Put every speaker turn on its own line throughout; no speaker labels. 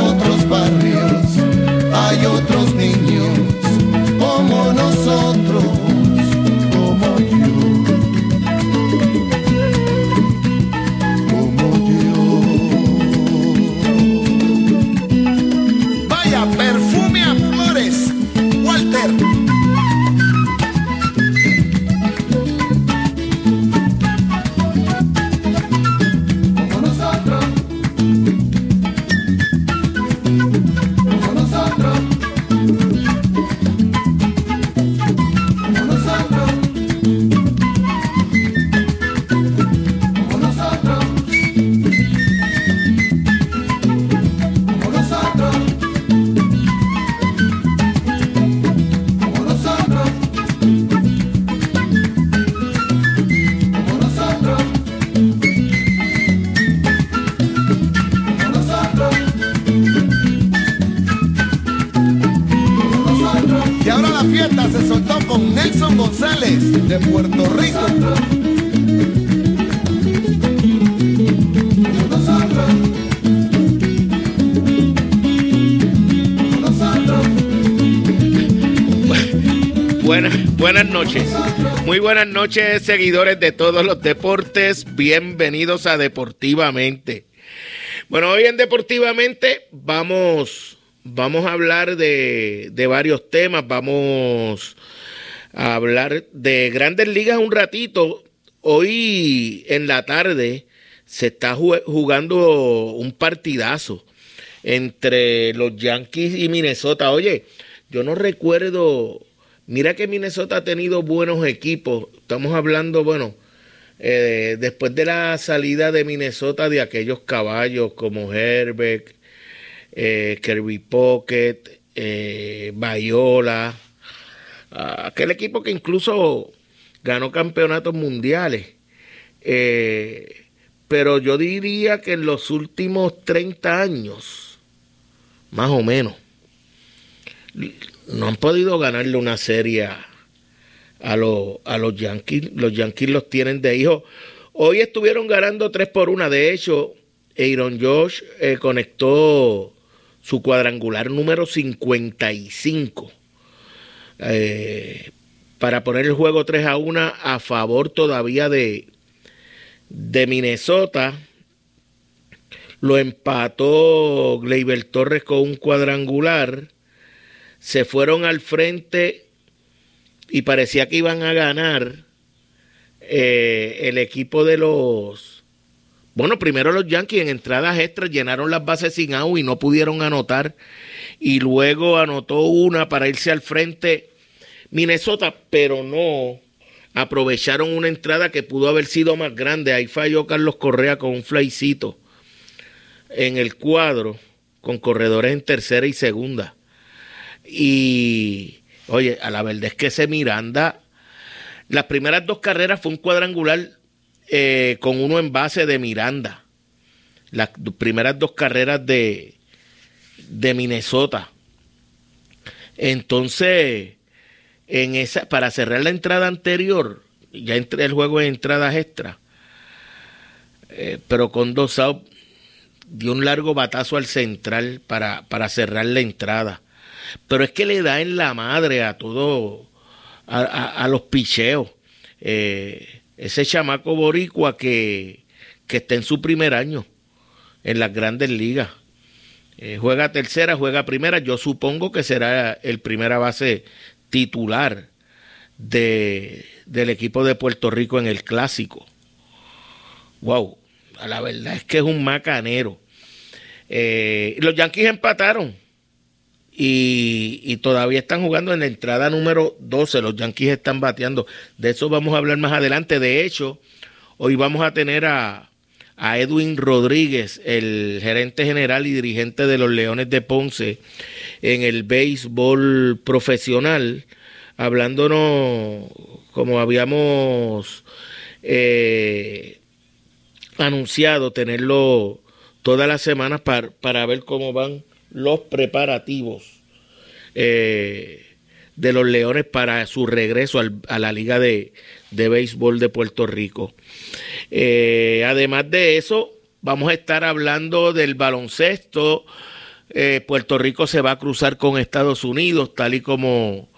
otros barrios hay otros
buenas noches, seguidores de todos los deportes. Bienvenidos a Deportivamente. Bueno, hoy en Deportivamente vamos, vamos a hablar de, de varios temas. Vamos a hablar de grandes ligas un ratito. Hoy en la tarde se está jugando un partidazo entre los Yankees y Minnesota. Oye, yo no recuerdo Mira que Minnesota ha tenido buenos equipos. Estamos hablando, bueno, eh, después de la salida de Minnesota de aquellos caballos como Herbert, eh, Kirby Pocket, eh, Bayola, aquel equipo que incluso ganó campeonatos mundiales. pero yo diría que en los últimos 30 años, más o menos, no han podido ganarle una serie a, a, los Yankees. Los Yankees los tienen de hijo. Hoy estuvieron ganando 3 por 1. De hecho, Aaron Josh eh, conectó su cuadrangular número 55 eh, para poner el juego 3 a 1 a favor todavía de, de Minnesota. Lo empató Gleyber Torres con un cuadrangular se fueron al frente y parecía que iban a ganar eh, el equipo de los... Bueno, primero los Yankees en entradas extras llenaron las bases sin agua y no pudieron anotar. Y luego anotó una para irse al frente Minnesota, pero no aprovecharon una entrada que pudo haber sido más grande. Ahí falló Carlos Correa con un flycito en el cuadro, con corredores en tercera y segunda. Y, oye, a la verdad es que ese Miranda, las primeras dos carreras fue un cuadrangular eh, con uno en base de Miranda. Las primeras dos carreras de, de Minnesota. Entonces, en esa, para cerrar la entrada anterior, ya entré el juego en entradas extra, eh, pero con dos outs, dio un largo batazo al central para, para cerrar la entrada. Pero es que le da en la madre a todo, a, los picheos. Eh, ese chamaco boricua que, que está en su primer año en las grandes ligas. Eh, juega tercera, juega primera. Yo supongo que será el primera base titular de, del equipo de Puerto Rico en el clásico. Wow, la verdad es que es un macanero. Eh, los Yankees empataron y, todavía están jugando en la entrada número 12. Los Yankees están bateando. De eso vamos a hablar más adelante. De hecho, hoy vamos a tener a, Edwin Rodríguez, el gerente general y dirigente de los Leones de Ponce en el béisbol profesional, hablándonos como habíamos eh, anunciado, tenerlo todas las semanas para, para ver cómo van los preparativos eh, de los Leones para su regreso a la Liga de, Béisbol de Puerto Rico. Eh, además de eso, vamos a estar hablando del baloncesto. Eh, Puerto Rico se va a cruzar con Estados Unidos, tal y como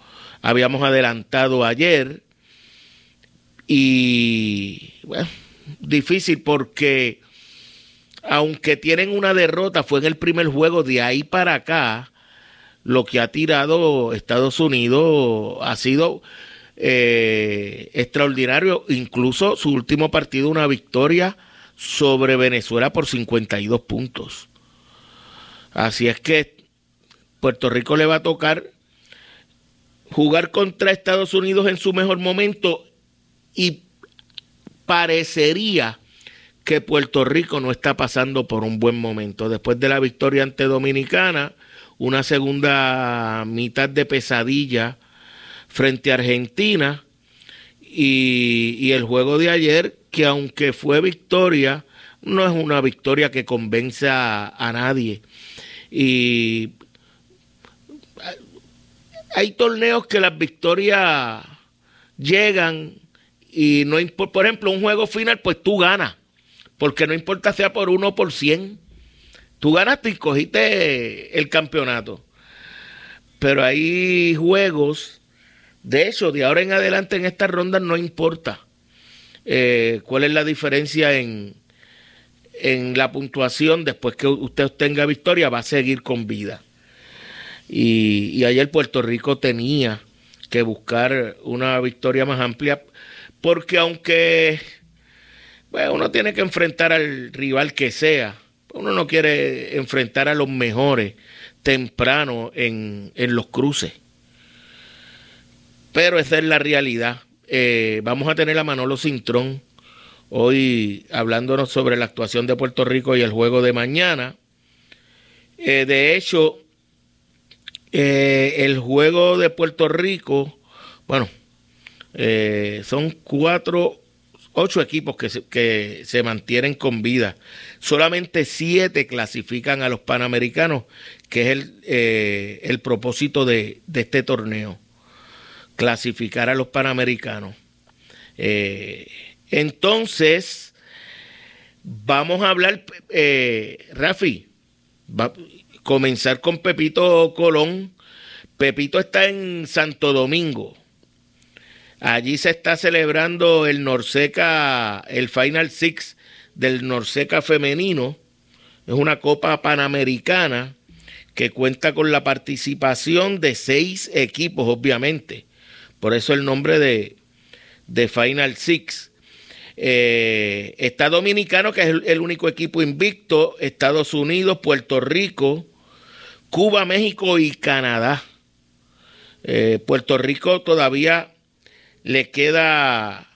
habíamos adelantado ayer. Y bueno, difícil porque aunque tienen una derrota, fue en el primer juego, de ahí para acá, lo que ha tirado Estados Unidos ha sido eh, extraordinario. Incluso su último partido, una victoria sobre Venezuela por 52 puntos. Así es que Puerto Rico le va a tocar jugar contra Estados Unidos en su mejor momento y parecería que Puerto Rico no está pasando por un buen momento. Después de la victoria ante Dominicana, una segunda mitad de pesadilla frente a Argentina y, el juego de ayer, que aunque fue victoria, no es una victoria que convence a, nadie. Y hay torneos que las victorias llegan y no por ejemplo, un juego final, pues tú ganas, porque no importa sea por uno o por cien, tú ganaste y cogiste el campeonato. Pero hay juegos, de hecho, de ahora en adelante en estas rondas no importa eh, cuál es la diferencia en, en la puntuación después que usted obtenga victoria, va a seguir con vida. Y, y ayer Puerto Rico tenía que buscar una victoria más amplia, porque aunque bueno, uno tiene que enfrentar al rival que sea, uno no quiere enfrentar a los mejores temprano en, en los cruces. Pero esa es la realidad. Eh, vamos a tener a Manolo Cintrón hoy hablándonos sobre la actuación de Puerto Rico y el juego de mañana. Eh, de hecho, eh, el juego de Puerto Rico, bueno, son cuatro, ocho equipos que se, que se mantienen con vida. Solamente siete clasifican a los Panamericanos, que es el, el propósito de, de, este torneo, clasificar a los Panamericanos. entonces, vamos a hablar, Rafi, va, comenzar con Pepito Colón. Pepito está en Santo Domingo. Allí se está celebrando el Norseca, el Final Six del Norseca femenino. Es una copa panamericana que cuenta con la participación de seis equipos, obviamente. Por eso el nombre de, de Final Six. Eh, está Dominicano, que es el, único equipo invicto. Estados Unidos, Puerto Rico, Cuba, México y Canadá. Eh, Puerto Rico todavía le queda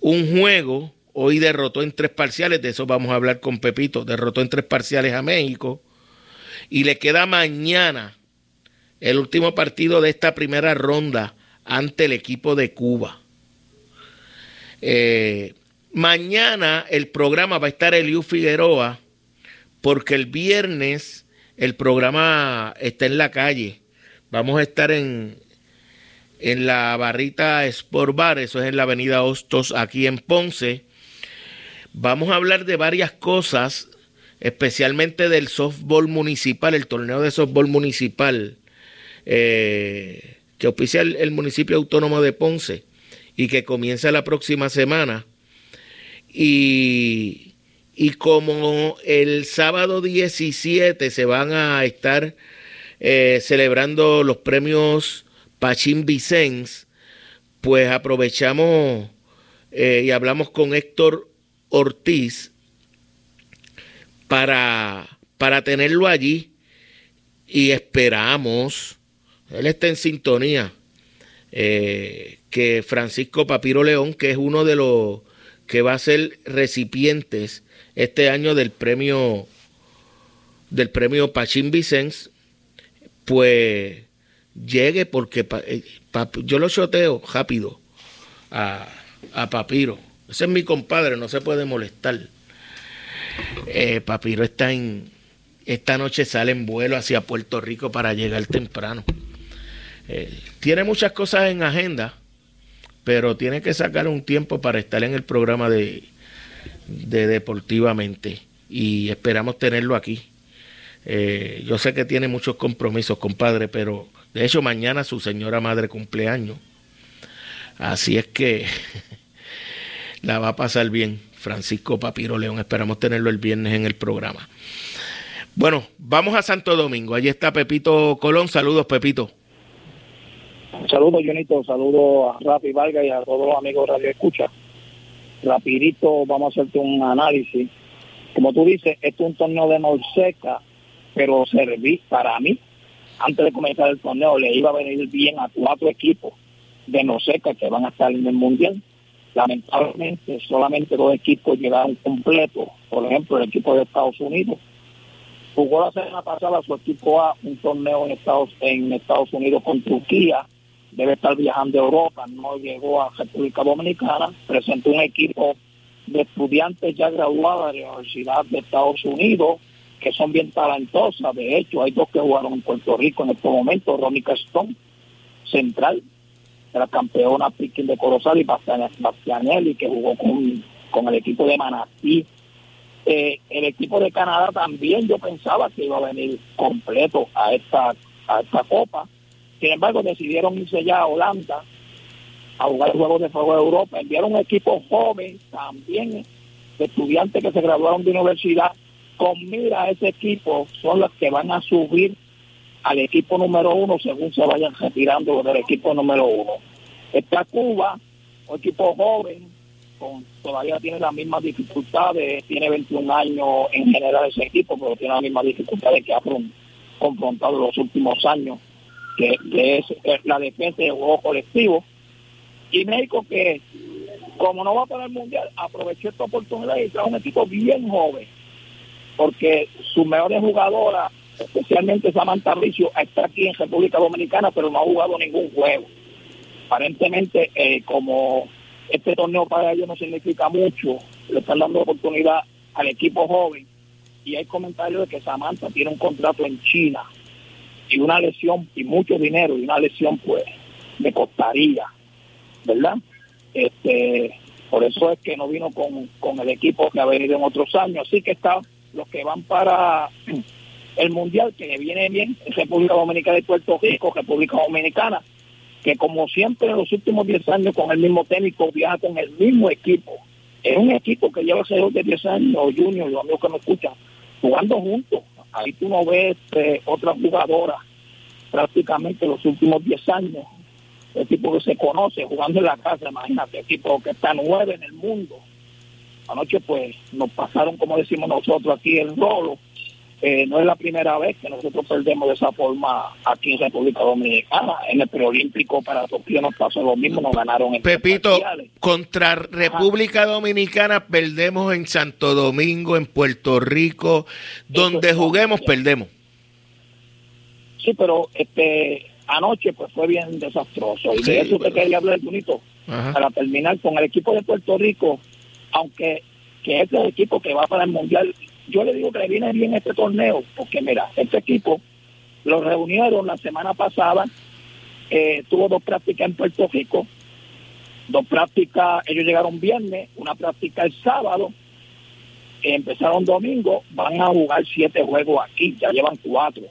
un juego. Hoy derrotó en tres parciales, de eso vamos a hablar con Pepito. Derrotó en tres parciales a México. Y le queda mañana el último partido de esta primera ronda ante el equipo de Cuba. Eh, mañana el programa va a estar Eliu Figueroa porque el viernes el programa está en la calle. Vamos a estar en, en la barrita Sport Bar, eso es en la avenida Hostos, aquí en Ponce. Vamos a hablar de varias cosas, especialmente del softball municipal, el torneo de softball municipal eh, que oficia el, municipio autónomo de Ponce y que comienza la próxima semana. Y y como el sábado 17 se van a estar eh, celebrando los premios Pachín Vicens, pues aprovechamos eh, y hablamos con Héctor Ortiz para, para tenerlo allí y esperamos, él está en sintonía, eh, que Francisco Papiro León, que es uno de los que va a ser recipientes este año del premio del premio Pachín Vicens, pues llegue porque eh, yo lo choteo rápido a, a, Papiro. Ese es mi compadre, no se puede molestar. Eh, Papiro está en. Esta noche sale en vuelo hacia Puerto Rico para llegar temprano. Eh, tiene muchas cosas en agenda, pero tiene que sacar un tiempo para estar en el programa de, de Deportivamente y esperamos tenerlo aquí. Yo sé que tiene muchos compromisos, compadre, pero de hecho mañana su señora madre cumpleaños. Así es que la va a pasar bien. Francisco Papiro León, esperamos tenerlo el viernes en el programa. Bueno, vamos a Santo Domingo. Allí está Pepito Colón. Saludos, Pepito.
Saludos, Jonito. Saludos a Rafi Vargas y a todos los amigos Radio Escucha rapidito vamos a hacerte un análisis. Como tú dices, es un torneo de Norseca, pero serví para mí, antes de comenzar el torneo, le iba a venir bien a cuatro equipos de Norseca que van a estar en el Mundial. Lamentablemente, solamente dos equipos llegaron completos. Por ejemplo, el equipo de Estados Unidos. Jugó la semana pasada su equipo A un torneo en Estados, en Estados Unidos con Turquía. Debe estar viajando a Europa, no llegó a República Dominicana, presentó un equipo de estudiantes ya graduados de la Universidad de Estados Unidos, que son bien talentosas, de hecho hay dos que jugaron en Puerto Rico en este momento, Ronnie Castón, central, la campeona Piquín de Corozal y Bastianelli, que jugó con, con el equipo de Manatí. Eh, el equipo de Canadá también yo pensaba que iba a venir completo a esta, a esta copa. Sin embargo, decidieron irse ya a Holanda a jugar Juegos de Fuego de Europa. Enviaron un equipo joven también estudiantes que se graduaron de universidad. Con mira a ese equipo son los que van a subir al equipo número uno según se vayan retirando del equipo número uno. Está Cuba, un equipo joven, todavía tiene las mismas dificultades, tiene 21 años en general ese equipo, pero tiene las mismas dificultades que ha confrontado los últimos años, que, es, la defensa del juego colectivo. Y México que, como no va para el Mundial, aprovechó esta oportunidad y trajo un equipo bien joven, porque sus mejores jugadoras especialmente Samantha Ricio, está aquí en República Dominicana, pero no ha jugado ningún juego. Aparentemente, eh, como este torneo para ellos no significa mucho, le están dando oportunidad al equipo joven. Y hay comentarios de que Samantha tiene un contrato en China y una lesión y mucho dinero y una lesión pues me costaría, ¿verdad? Este, por eso es que no vino con, con el equipo que ha venido en otros años. Así que está los que van para el Mundial que viene bien en República Dominicana y Puerto Rico, República Dominicana, que como siempre en los últimos 10 años con el mismo técnico viaja con el mismo equipo. Es un equipo que lleva alrededor de 10 años, Junior, los amigos que me escuchan, jugando juntos. Ahí tú no ves eh, otra jugadora prácticamente los últimos 10 años. El equipo que se conoce jugando en la casa, imagínate, equipo que está nueve en el mundo. Anoche pues nos pasaron, como decimos nosotros aquí, el rolo. Eh, no es la primera vez que nosotros perdemos de esa forma aquí en República Dominicana. En el preolímpico para Tokio nos pasó lo mismo, nos ganaron en
Pepito, contra República Dominicana perdemos en Santo Domingo, en Puerto Rico, donde juguemos perdemos.
Sí, pero este anoche pues fue bien desastroso. Y de eso te quería hablar, Junito, para terminar con el equipo de Puerto Rico, aunque que es el equipo que va para el Mundial yo le digo que le viene bien este torneo, porque mira, este equipo lo reunieron la semana pasada, eh, tuvo dos prácticas en Puerto Rico, dos prácticas, ellos llegaron viernes, una práctica el sábado, empezaron domingo, van a jugar siete juegos aquí, ya llevan cuatro.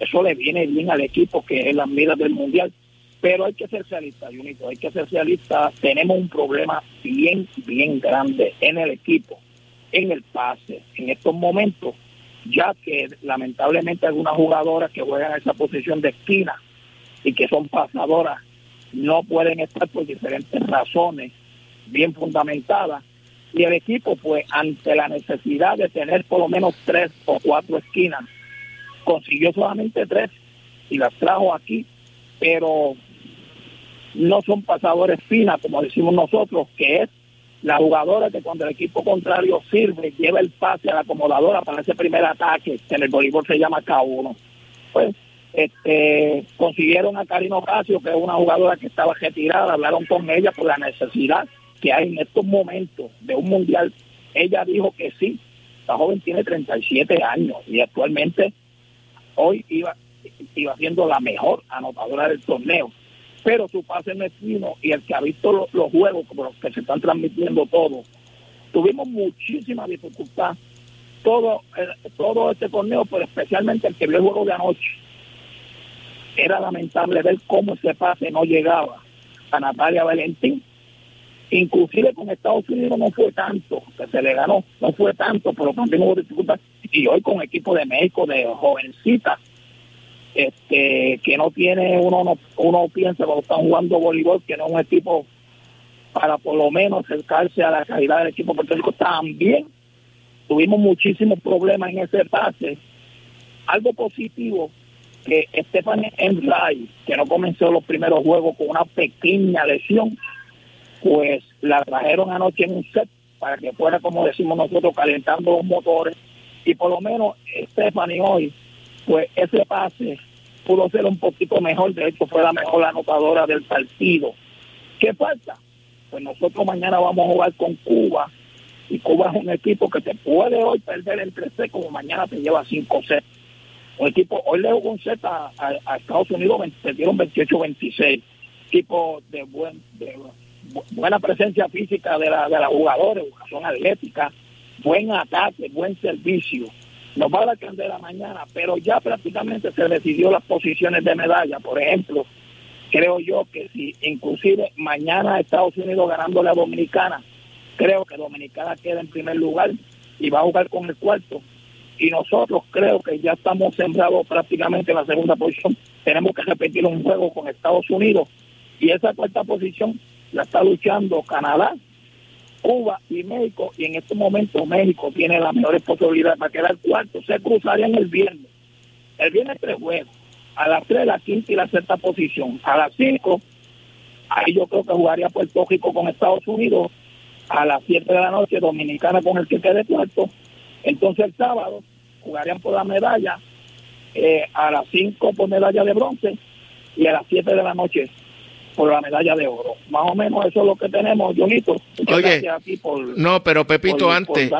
Eso le viene bien al equipo que es la mira del mundial. Pero hay que ser realista, Junito, hay que ser realista. Tenemos un problema bien, bien grande en el equipo en el pase en estos momentos, ya que lamentablemente algunas jugadoras que juegan en esa posición de esquina y que son pasadoras no pueden estar por diferentes razones bien fundamentadas y el equipo pues ante la necesidad de tener por lo menos tres o cuatro esquinas consiguió solamente tres y las trajo aquí pero no son pasadores finas como decimos nosotros que es la jugadora que cuando el equipo contrario sirve, lleva el pase a la acomodadora para ese primer ataque, que en el voleibol se llama K1. Pues este, consiguieron a Karino Ocasio, que es una jugadora que estaba retirada, hablaron con ella por la necesidad que hay en estos momentos de un mundial. Ella dijo que sí, la joven tiene 37 años y actualmente hoy iba, iba siendo la mejor anotadora del torneo pero su pase mezquino y el que ha visto los, juegos como los que se están transmitiendo todos, tuvimos muchísima dificultad todo, eh, todo este torneo, pero especialmente el que vio el juego de anoche. Era lamentable ver cómo ese pase no llegaba a Natalia Valentín. Inclusive con Estados Unidos no fue tanto, que se le ganó, no fue tanto, pero también hubo dificultad. Y hoy con equipo de México, de jovencitas, este que no tiene uno uno piensa cuando están jugando voleibol que no es un equipo para por lo menos acercarse a la calidad del equipo Puerto también tuvimos muchísimos problemas en ese pase. Algo positivo que Stephanie Enray que no comenzó los primeros juegos con una pequeña lesión pues la trajeron anoche en un set para que fuera como decimos nosotros calentando los motores. Y por lo menos Stephanie hoy pues ese pase pudo ser un poquito mejor, de hecho fue la mejor anotadora del partido. ¿Qué falta? Pues nosotros mañana vamos a jugar con Cuba y Cuba es un equipo que te puede hoy perder el 3 como mañana te lleva 5 sets. Un equipo, hoy le jugó un set a, Estados Unidos, perdieron 28-26. equipo de buen de buena presencia física de, la, de las jugadores, educación atlética, buen ataque, buen servicio. Nos va a dar candela mañana, pero ya prácticamente se decidió las posiciones de medalla. Por ejemplo, creo yo que si inclusive mañana Estados Unidos ganando la Dominicana, creo que Dominicana queda en primer lugar y va a jugar con el cuarto. Y nosotros creo que ya estamos sembrados prácticamente en la segunda posición. Tenemos que repetir un juego con Estados Unidos y esa cuarta posición la está luchando Canadá, Cuba y México. Y en este momento México tiene las mejores posibilidades para quedar cuarto. Se cruzarían el viernes. El viernes tres juegos. A las tres, la quinta y la sexta posición. A las cinco, ahí yo creo que jugaría Puerto Rico con Estados Unidos. A las siete de la noche, Dominicana con el que quede cuarto. Entonces el sábado jugarían por la medalla. Eh, a las cinco por medalla de bronce. Y a las siete de la noche por la medalla de oro. Más o menos eso es lo que tenemos, Jonito.
Oye, no, pero Pepito, antes,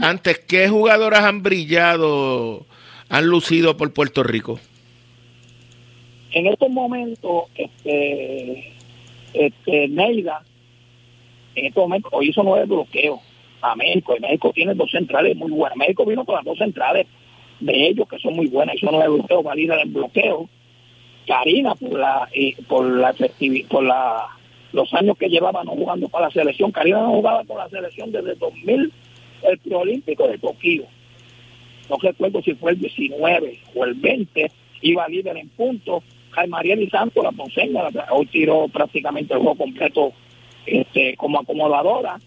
antes, ¿qué jugadoras han brillado, han lucido por Puerto Rico?
En estos momentos, este, este, Neida, en estos momentos, hoy hizo nueve bloqueos a México, y México tiene dos centrales muy buenas. México vino con las dos centrales de ellos, que son muy buenas, hizo nueve bloqueos, valida el bloqueo Karina por la por la por la los años que llevaba no jugando para la selección. Karina no jugaba con la selección desde 2000, el preolímpico de Tokio. No recuerdo si fue el 19 o el 20, iba líder en puntos. Jaime Mariel Santos, la ponceña, hoy tiró prácticamente el juego completo este, como acomodadora.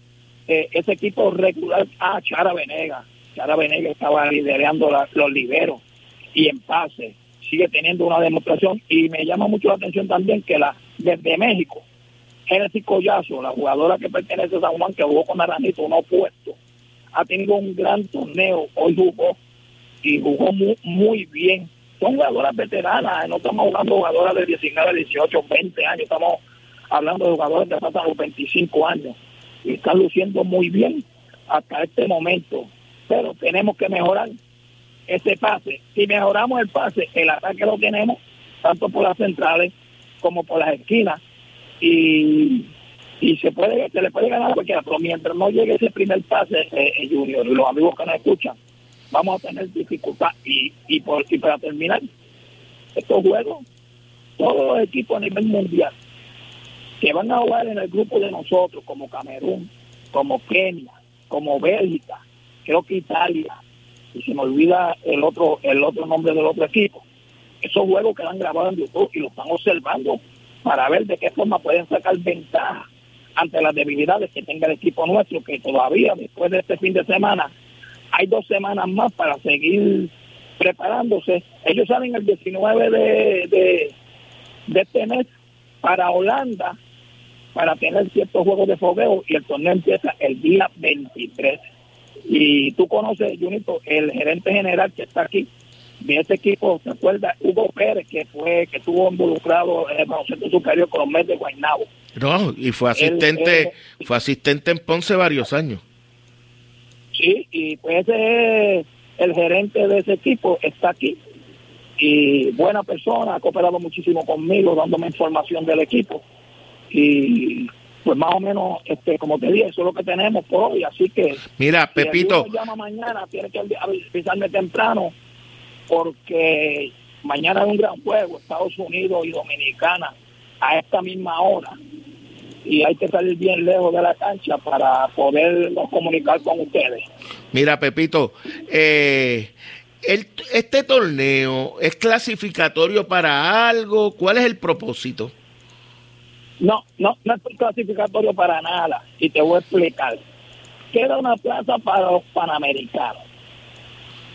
Eh, ese equipo regular, ah, Chara Venega. Chara Venega estaba liderando los liberos y en pase sigue teniendo una demostración y me llama mucho la atención también que la desde México, Genesis Collazo, la jugadora que pertenece a San Juan, que jugó con Naranjito, un opuesto, ha tenido un gran torneo, hoy jugó y jugó muy, muy bien. Son jugadoras veteranas, no estamos hablando de jugadoras de 19, 18, 20 años, estamos hablando de jugadores que pasan los 25 años y están luciendo muy bien hasta este momento, pero tenemos que mejorar ese pase. Si mejoramos el pase, el ataque lo tenemos, tanto por las centrales como por las esquinas. Y, y se puede se le puede ganar a cualquiera, pero mientras no llegue ese primer pase, eh, eh, Junior, y los amigos que nos escuchan, vamos a tener dificultad. Y, y, por, y para terminar, estos juegos, todos los equipos a nivel mundial que van a jugar en el grupo de nosotros, como Camerún, como Kenia, como Bélgica, creo que Italia, y se me olvida el otro el otro nombre del otro equipo. Esos juegos quedan grabados en YouTube y lo están observando para ver de qué forma pueden sacar ventaja ante las debilidades que tenga el equipo nuestro, que todavía después de este fin de semana hay dos semanas más para seguir preparándose. Ellos salen el 19 de, de, de este mes para Holanda para tener ciertos juegos de fogueo y el torneo empieza el día 23 y tú conoces, Junito, el gerente general que está aquí de este equipo, ¿te acuerdas? Hugo Pérez, que fue que estuvo involucrado en el baloncesto superior con los Mets de Guaynabo.
No, y fue asistente, fue asistente en Ponce varios años.
Sí, y pues ese es el gerente de ese equipo, está aquí. Y buena persona, ha cooperado muchísimo conmigo, dándome información del equipo. Y pues más o menos, este, como te dije, eso es lo que tenemos por hoy. Así que.
Mira, Pepito.
Si llama mañana, tiene que avisarme temprano, porque mañana es un gran juego, Estados Unidos y Dominicana, a esta misma hora. Y hay que salir bien lejos de la cancha para podernos comunicar con ustedes.
Mira, Pepito, eh, el, este torneo es clasificatorio para algo. ¿Cuál es el propósito?
No, no, no es clasificatorio para nada. Y te voy a explicar. Queda una plaza para los panamericanos.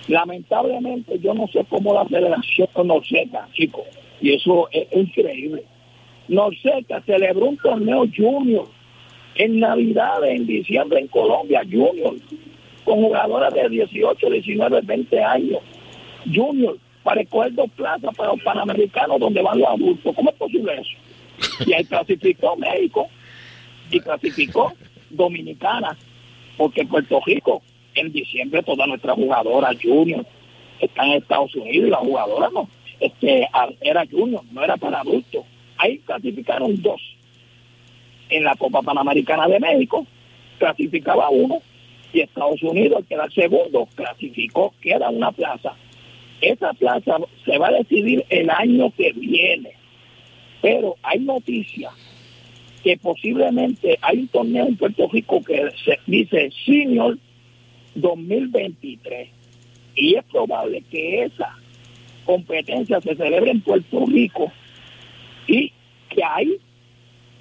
Lamentablemente, yo no sé cómo la federación Norseca, chicos, y eso es, increíble. Norseca celebró un torneo junior en Navidad, en diciembre en Colombia, junior, con jugadoras de 18, 19, 20 años, junior, para escoger dos plazas para los panamericanos donde van los adultos. ¿Cómo es posible eso? Y ahí clasificó México y clasificó Dominicana, porque Puerto Rico en diciembre todas nuestras jugadoras junior están en Estados Unidos y las jugadoras no, este, era junior, no era para adultos. ahí clasificaron dos. En la Copa Panamericana de México clasificaba uno y Estados Unidos, que era el segundo, clasificó, queda una plaza. Esa plaza se va a decidir el año que viene. Pero hay noticias que posiblemente hay un torneo en Puerto Rico que se dice Senior 2023 y es probable que esa competencia se celebre en Puerto Rico y que ahí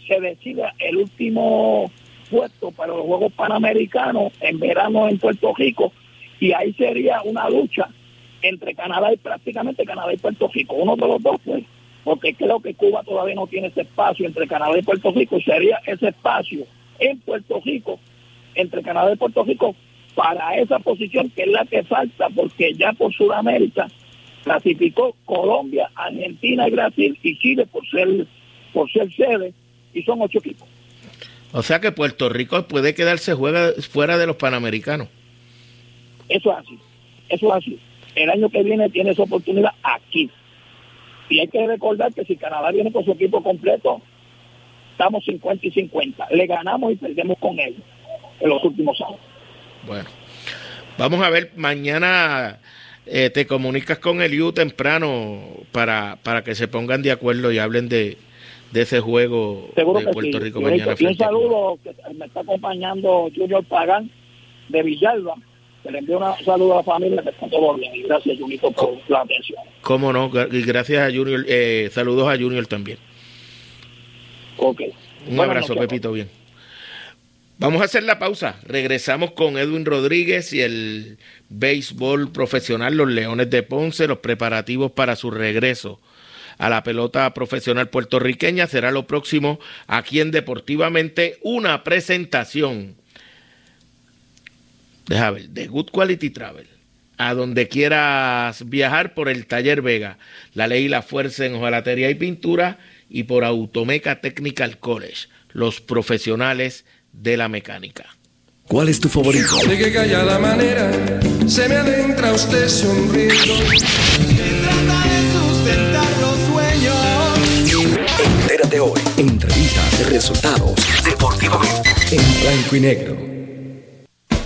se decida el último puesto para los Juegos Panamericanos en verano en Puerto Rico y ahí sería una lucha entre Canadá y prácticamente Canadá y Puerto Rico, uno de los dos pues porque creo que Cuba todavía no tiene ese espacio entre Canadá y Puerto Rico, sería ese espacio en Puerto Rico, entre Canadá y Puerto Rico, para esa posición que es la que falta, porque ya por Sudamérica clasificó Colombia, Argentina y Brasil y Chile por ser, por ser sede, y son ocho equipos.
O sea que Puerto Rico puede quedarse juega, fuera de los Panamericanos.
Eso es así, eso es así. El año que viene tiene esa oportunidad aquí. Y hay que recordar que si Canadá viene con su equipo completo, estamos 50 y 50. Le ganamos y perdemos con ellos en los últimos años.
Bueno, vamos a ver, mañana eh, te comunicas con el temprano para, para que se pongan de acuerdo y hablen de, de ese juego
de
Puerto Rico mañana.
Y un saludo que me está acompañando Junior Pagán de Villalba le envío un saludo a la familia que está todo bien y gracias Junito por la atención.
Cómo no, y gracias a Junior, eh, saludos a Junior también.
Ok.
Un abrazo, Pepito, bien. Vamos a hacer la pausa. Regresamos con Edwin Rodríguez y el béisbol profesional, los Leones de Ponce, los preparativos para su regreso a la pelota profesional puertorriqueña. Será lo próximo aquí en Deportivamente, una presentación deja ver, de Good Quality Travel, a donde quieras viajar por el Taller Vega, la ley y la fuerza en hojalatería y pintura y por Automeca Technical College, los profesionales de la mecánica.
¿Cuál es tu favorito?
De que callada manera se me adentra usted sonriendo. Trata de sustentar los sueños.
Entérate hoy. Entrevistas, resultados, deportivamente, en blanco y negro.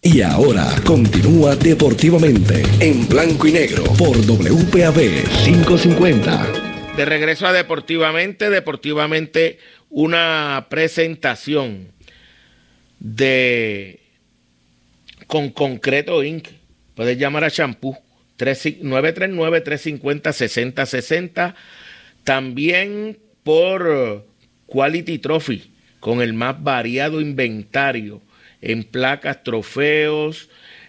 Y ahora continúa deportivamente en blanco y negro por WPAB 550.
De regreso a Deportivamente, Deportivamente una presentación de con concreto Inc. Puedes llamar a Shampoo 939-350-6060. También por Quality Trophy con el más variado inventario en placas, trofeos,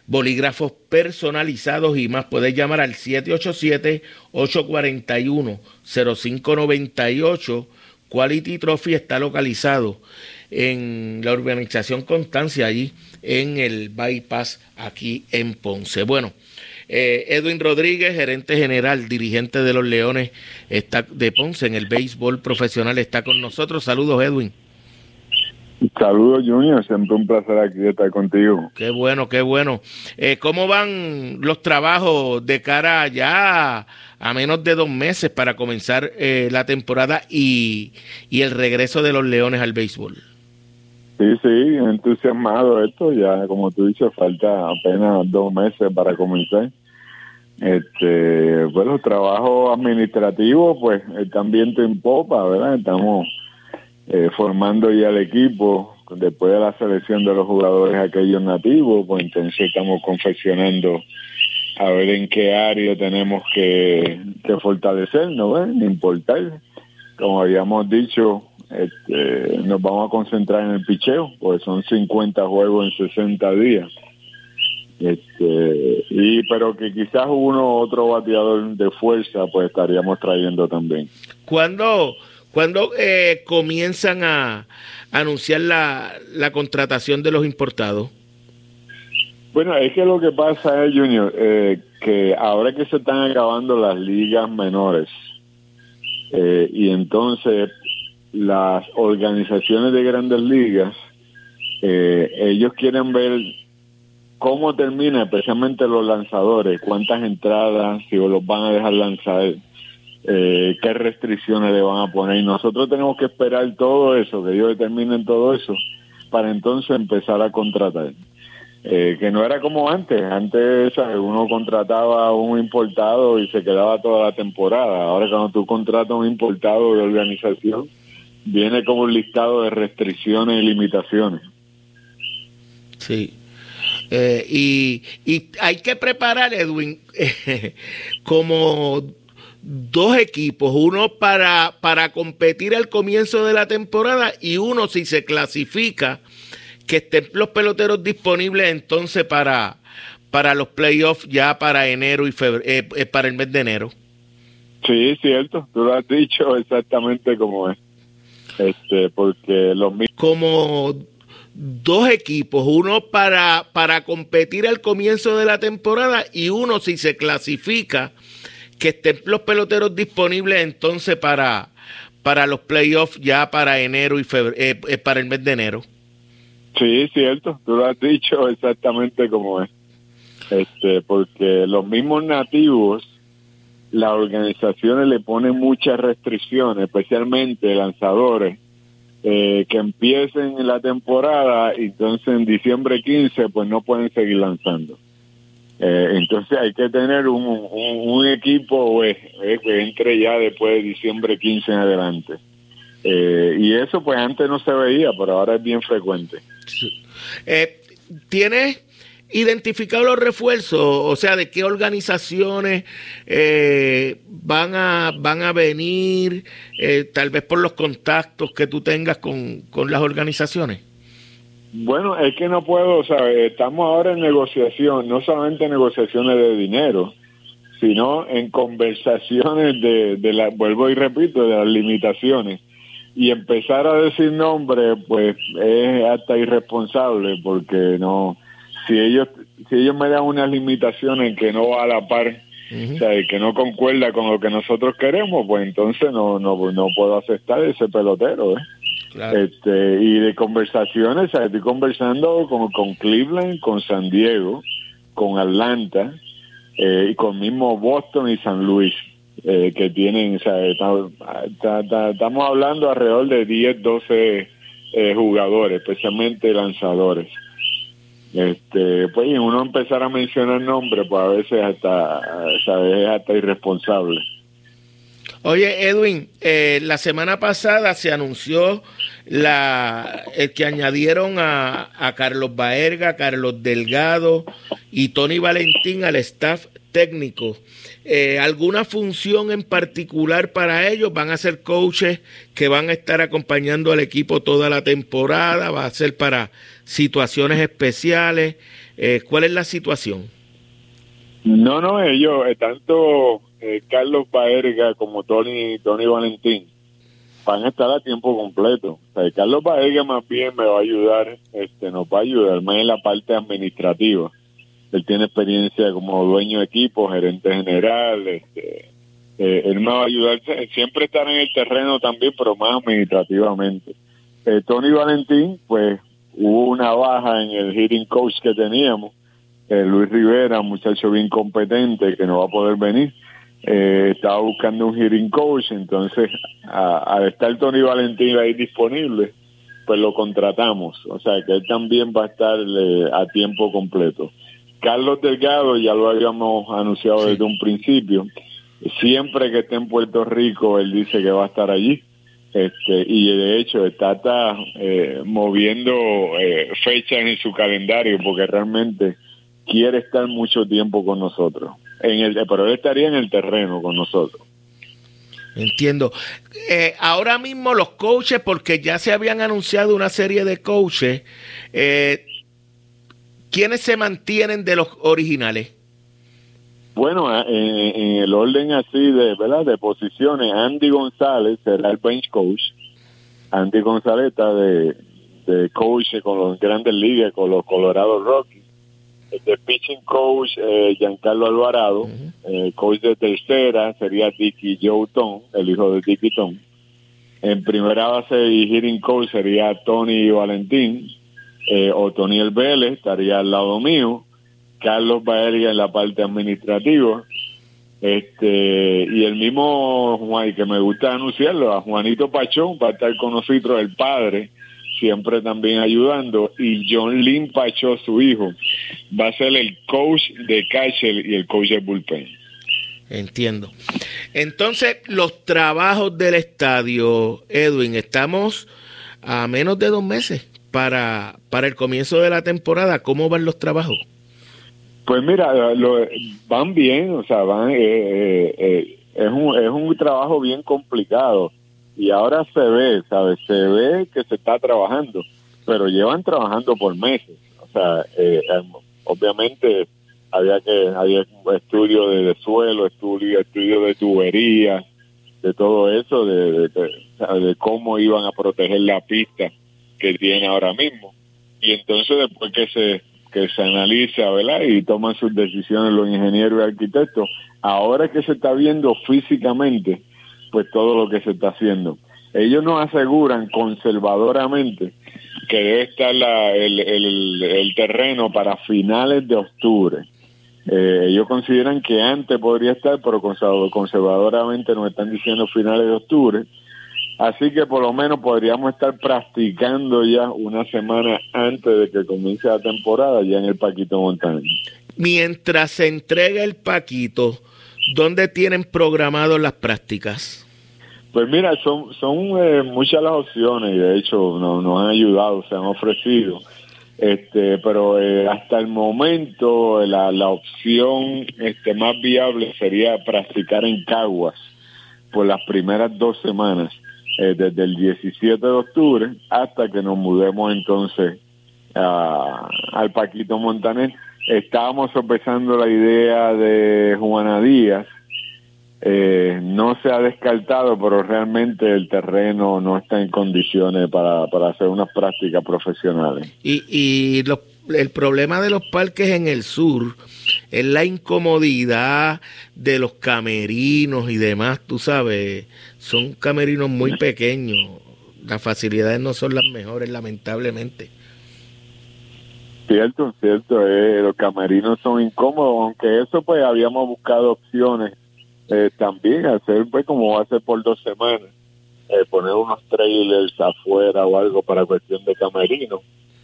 bolígrafos personalizados y más. Puedes llamar al 787-841-0598. Quality Trophy está localizado en la urbanización Constancia, allí en el bypass, aquí en Ponce. Bueno, eh, Edwin Rodríguez, gerente general, dirigente de los Leones está, de Ponce en el béisbol profesional, está con nosotros. Saludos, Edwin.
Saludos, Junior. Siempre un placer aquí estar contigo.
Qué bueno, qué bueno. Eh, ¿Cómo van los trabajos de cara ya a menos de dos meses para comenzar eh, la temporada y, y el regreso de los Leones al béisbol?
Sí, sí, entusiasmado esto. Ya, como tú dices, falta apenas dos meses para comenzar. Este, bueno, trabajo administrativo, pues el viento en popa, ¿verdad? Estamos eh, formando ya el equipo después de la selección de los jugadores aquellos nativos, pues entonces estamos confeccionando a ver en qué área tenemos que, que fortalecer, ¿no ven? Importar. Como habíamos dicho, este, nos vamos a concentrar en el picheo, pues son 50 juegos en 60 días. Este, y pero que quizás uno otro bateador de fuerza pues estaríamos trayendo también.
¿Cuándo, cuando eh, comienzan a anunciar la, la contratación de los importados?
Bueno, es que lo que pasa es, Junior, eh, que ahora que se están acabando las ligas menores, eh, y entonces las organizaciones de grandes ligas, ellos quieren ver cómo termina, especialmente los lanzadores, cuántas entradas, si los van a dejar lanzar, eh, qué restricciones le van a poner. Y nosotros tenemos que esperar todo eso, que ellos determinen todo eso, para entonces empezar a contratar. Eh, que no era como antes, antes uno contrataba a un importado y se quedaba toda la temporada. Ahora cuando tú contratas un importado de organización, viene como un listado de restricciones y limitaciones.
Sí, eh, y, y, hay que preparar, Edwin, como dos equipos, uno para, para competir al comienzo de la temporada y uno si se clasifica, que estén los peloteros disponibles entonces para, para los playoffs ya para enero y febrero, eh, eh, para el mes de enero.
Sí, cierto, tú lo has dicho exactamente como es. Este, porque los mismos...
Como dos equipos, uno para, para competir al comienzo de la temporada y uno si se clasifica, que estén los peloteros disponibles entonces para, para los playoffs ya para enero y febrero, eh, eh, para el mes de enero.
Sí, cierto, tú lo has dicho exactamente como es. Este, porque los mismos nativos, las organizaciones le ponen muchas restricciones, especialmente lanzadores, eh, que empiecen la temporada y entonces en diciembre 15 pues no pueden seguir lanzando. Eh, entonces hay que tener un, un, equipo eh, que entre ya después de diciembre 15 en adelante. y eso pues antes no se veía, pero ahora es bien frecuente.
¿Tienes identificar los refuerzos, o sea, de qué organizaciones eh, van a van a venir, eh, tal vez por los contactos que tú tengas con, con las organizaciones.
Bueno, es que no puedo, sea, Estamos ahora en negociación, no solamente negociaciones de dinero, sino en conversaciones de, de la, vuelvo y repito, de las limitaciones. Y empezar a decir nombres, pues es hasta irresponsable porque no, si ellos si ellos me dan unas limitaciones que no va a la par o sea, que no concuerda con lo que nosotros queremos pues entonces no no no puedo aceptar ese pelotero ¿eh? Este y de conversaciones estoy conversando con, con Cleveland con San Diego con Atlanta eh, y con mismo Boston y San Luis eh, que tienen estamos hablando alrededor de 10 12 eh, jugadores especialmente lanzadores. Este pues uno empezar a mencionar nombres pues a veces hasta sabes hasta irresponsable
oye Edwin eh, la semana pasada se anunció la el que añadieron a, a Carlos Baerga Carlos Delgado y Tony Valentín al staff técnico eh, alguna función en particular para ellos van a ser coaches que van a estar acompañando al equipo toda la temporada va a ser para situaciones especiales. Eh, ¿Cuál es la situación?
No, no, ellos, eh, tanto eh, Carlos Baerga como Tony, Tony Valentín, van a estar a tiempo completo. Carlos Baerga más bien me va a ayudar, este, nos va a ayudar más en la parte administrativa. Él tiene experiencia como dueño de equipo, gerente general, este, él me va a ayudar, siempre estar en el terreno también, pero más administrativamente Eh, Tony Valentín, pues hubo una baja en el hitting coach que teníamos. Eh, Luis Rivera, muchacho bien competente que no va a poder venir. Eh, estaba buscando un hitting coach, entonces al estar Tony Valentín ahí disponible, pues lo contratamos. O sea que él también va a estar a tiempo completo. Carlos Delgado ya lo habíamos anunciado desde un principio. Siempre que esté en Puerto Rico, él dice que va a estar allí. Este, y de hecho está, eh, moviendo eh, fechas en su calendario porque realmente quiere estar mucho tiempo con nosotros. En el, pero él estaría en el terreno con nosotros.
Entiendo. Eh, ahora mismo los coaches, porque ya se habían anunciado una serie de coaches, eh, ¿quiénes se mantienen de los originales?
Bueno, en, en, el orden así de, ¿verdad? de posiciones, Andy González será el bench coach. Andy González está de, de coach con los grandes ligas, con los Colorado Rockies. De pitching coach, eh, Giancarlo Alvarado. Eh, coach de tercera sería Dicky Joe Tom, el hijo de Dicky Tom. En primera base y hitting coach sería Tony Valentín. Eh, o Tony El Vélez estaría al lado mío Carlos Baeria en la parte administrativa. Este, y el mismo Juan, que me gusta anunciarlo, a Juanito Pachón va a estar con nosotros, el padre, siempre también ayudando, y John Lynn Pachón, su hijo, va a ser el coach de catcher y el coach de bullpen.
Entiendo. Entonces, los trabajos del estadio, Edwin, estamos a menos de dos meses para, para el comienzo de la temporada. ¿Cómo van los trabajos?
Pues mira, lo, van bien, o sea, van, eh, eh, eh, es, un, es un trabajo bien complicado y ahora se ve, ¿sabes? Se ve que se está trabajando, pero llevan trabajando por meses. O sea, em, obviamente había que había estudio de, suelo, estudio, estudio de tuberías, de todo eso, de, de cómo iban a proteger la pista que tiene ahora mismo. Y entonces después que se que se analiza, ¿verdad? Y toman sus decisiones los ingenieros y arquitectos. Ahora que se está viendo físicamente, pues todo lo que se está haciendo. Ellos nos aseguran conservadoramente que debe estar la, el, el, terreno para finales de octubre. Eh, ellos consideran que antes podría estar, pero conservadoramente nos están diciendo finales de octubre. Así que por lo menos podríamos estar practicando ya una semana antes de que comience la temporada ya en el Paquito Montaña.
Mientras se entrega el Paquito, ¿dónde tienen programado las prácticas?
Pues mira, son, son eh, muchas las opciones y de hecho nos, nos, han ayudado, se han ofrecido. Este, pero eh, hasta el momento la, la opción este, más viable sería practicar en Caguas por las primeras dos semanas eh, desde el 17 de octubre hasta que nos mudemos entonces al Paquito Montaner. Estábamos sopesando la idea de Juana Díaz. Eh, no se ha descartado, pero realmente el terreno no está en condiciones para, para hacer unas prácticas profesionales.
Y, y el problema de los parques en el sur es la incomodidad de los camerinos y demás, tú sabes, son camerinos muy pequeños, las facilidades no son las mejores, lamentablemente.
Cierto, cierto, eh, los camerinos son incómodos, aunque eso pues habíamos buscado opciones eh, también, hacer pues como va a ser por dos semanas, eh, poner unos trailers afuera o algo para cuestión de camerinos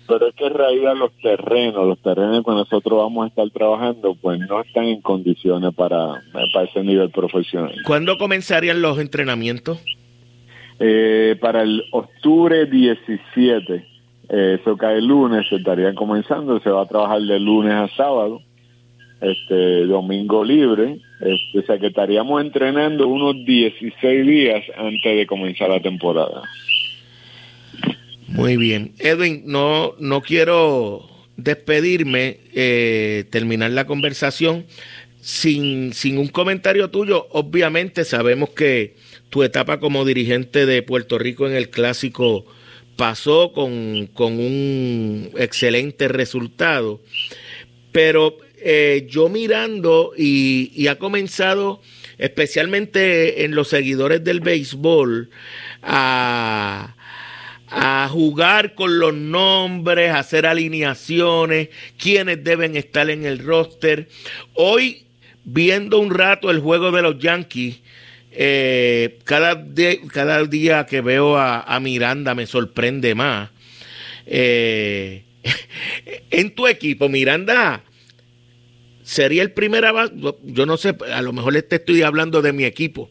pero es que en realidad los terrenos, los terrenos que nosotros vamos a estar trabajando, pues no están en condiciones para, para ese nivel profesional.
¿Cuándo comenzarían los entrenamientos?
Eh, para el octubre 17, eh, eso cae el lunes, se estarían comenzando, se va a trabajar de lunes a sábado, este domingo libre, este, o sea que estaríamos entrenando unos 16 días antes de comenzar la temporada.
Muy bien. Edwin, no, no quiero despedirme, eh, terminar la conversación sin, sin un comentario tuyo. Obviamente sabemos que tu etapa como dirigente de Puerto Rico en el clásico pasó con, un excelente resultado, pero eh, yo mirando y, ha comenzado especialmente en los seguidores del béisbol a a jugar con los nombres, a hacer alineaciones, quiénes deben estar en el roster. Hoy, viendo un rato el juego de los Yankees, eh, cada, cada día que veo a, Miranda me sorprende más. Eh, en tu equipo, Miranda sería el primer yo no sé, a lo mejor te estoy hablando de mi equipo.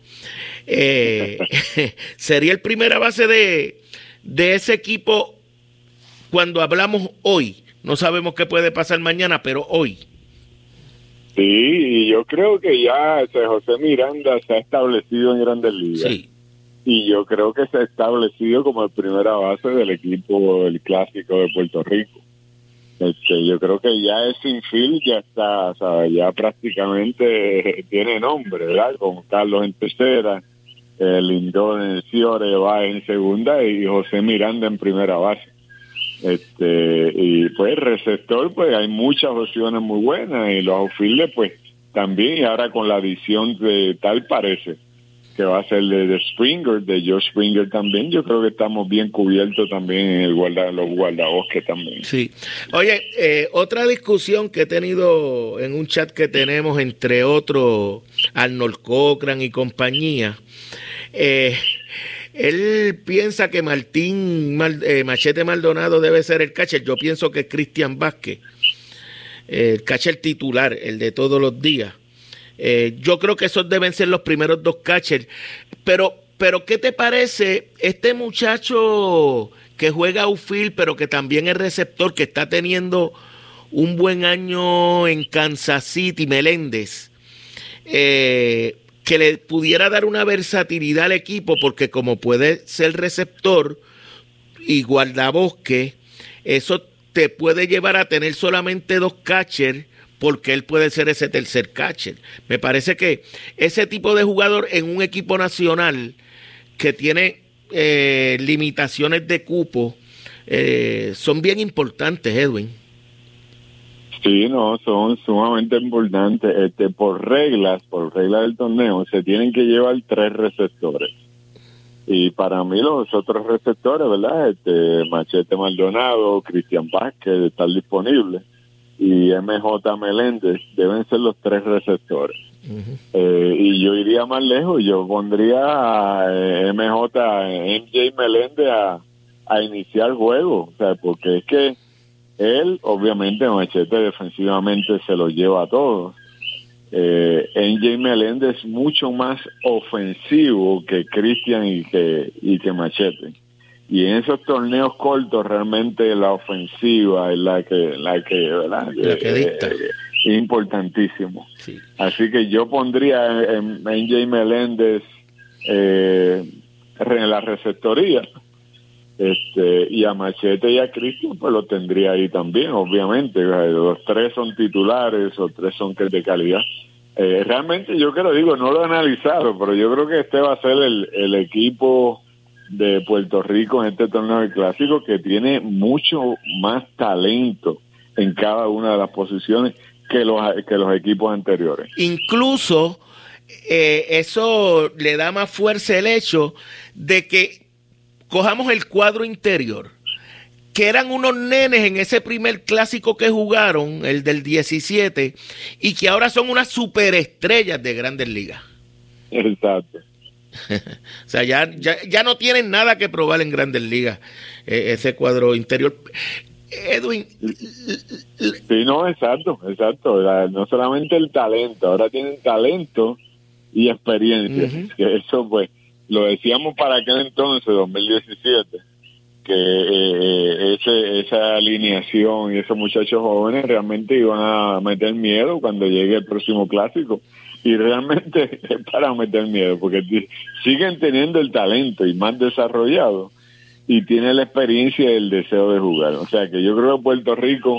Eh, sería el primera base de, de ese equipo cuando hablamos hoy. No sabemos qué puede pasar mañana, pero hoy.
Sí, y yo creo que ya ese José Miranda se ha establecido en Grandes Ligas. Sí. Y yo creo que se ha establecido como el primera base del equipo del clásico de Puerto Rico. Este, yo creo que ya ese infield ya está, o sea, ya prácticamente tiene nombre, ¿verdad? Con Carlos en tercera, el Lindón en Ciore va en segunda y José Miranda en primera base. Este, y pues receptor, pues hay muchas opciones muy buenas y los outfielders, pues también, y ahora con la adición de tal parece que va a ser de, Springer, de George Springer también, yo creo que estamos bien cubiertos también en el guarda, los guardabosques también.
Sí. Oye, eh, otra discusión que he tenido en un chat que tenemos entre otros, Arnold Cochran y compañía, eh, él piensa que Martín eh, Machete Maldonado debe ser el catcher. Yo pienso que es Cristian Vázquez, el catcher titular, el de todos los días. Eh, yo creo que esos deben ser los primeros dos catchers. Pero, pero ¿qué te parece este muchacho que juega outfield, pero que también es receptor, que está teniendo un buen año en Kansas City, Meléndez? Eh, que le pudiera dar una versatilidad al equipo, porque como puede ser receptor y guardabosque, eso te puede llevar a tener solamente dos catchers, porque él puede ser ese tercer catcher. Me parece que ese tipo de jugador en un equipo nacional que tiene eh, limitaciones de cupo eh, son bien importantes, Edwin.
Sí, no, son sumamente importantes. Este, por reglas, por reglas del torneo, se tienen que llevar tres receptores. Y para mí los otros receptores, ¿verdad? Este, Machete Maldonado, Cristian Vázquez, están disponibles. Y MJ Meléndez deben ser los tres receptores. Eh, y yo iría más lejos, yo pondría a eh, MJ, MJ Meléndez a, a iniciar juego. O sea, porque es que él, obviamente, Machete defensivamente se lo lleva a todos. Eh, NJ Meléndez es mucho más ofensivo que Cristian y que, y que Machete. Y en esos torneos cortos realmente la ofensiva es la que, la que, ¿verdad?
La que dicta.
Eh, importantísimo. Así que yo pondría en NJ Meléndez eh, en la receptoría este, y a Machete y a Cristian, pues lo tendría ahí también, obviamente. Los tres son titulares, o tres son de calidad. Eh, realmente yo que lo digo, no lo he analizado, pero yo creo que este va a ser el, el equipo de Puerto Rico en este torneo de clásico que tiene mucho más talento en cada una de las posiciones que los, que los equipos anteriores.
Incluso eh, eso le da más fuerza el hecho de que cojamos el cuadro interior, que eran unos nenes en ese primer clásico que jugaron, el del 17, y que ahora son unas superestrellas de grandes ligas.
Exacto.
o sea, ya, ya, no tienen nada que probar en grandes ligas eh, ese cuadro interior. Edwin.
Sí, no, exacto, exacto. No solamente el talento, ahora tienen talento y experiencia. eso, pues, lo decíamos para aquel entonces, 2017, que eh, ese, esa alineación y esos muchachos jóvenes realmente iban a meter miedo cuando llegue el próximo clásico. Y realmente es para meter miedo, porque siguen teniendo el talento y más desarrollado y tiene la experiencia y el deseo de jugar. O sea que yo creo que Puerto Rico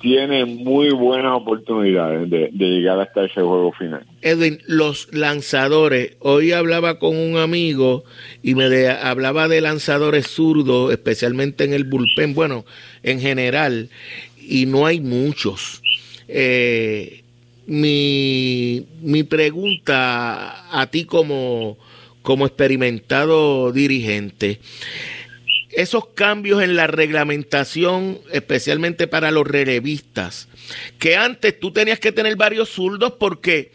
tiene muy buenas oportunidades de, llegar hasta ese juego final.
Edwin, los lanzadores, hoy hablaba con un amigo y me hablaba de lanzadores zurdos, especialmente en el bullpen, bueno, en general, y no hay muchos. Eh, mi, mi pregunta a ti como, como experimentado dirigente, esos cambios en la reglamentación, especialmente para los relevistas, que antes tú tenías que tener varios zurdos porque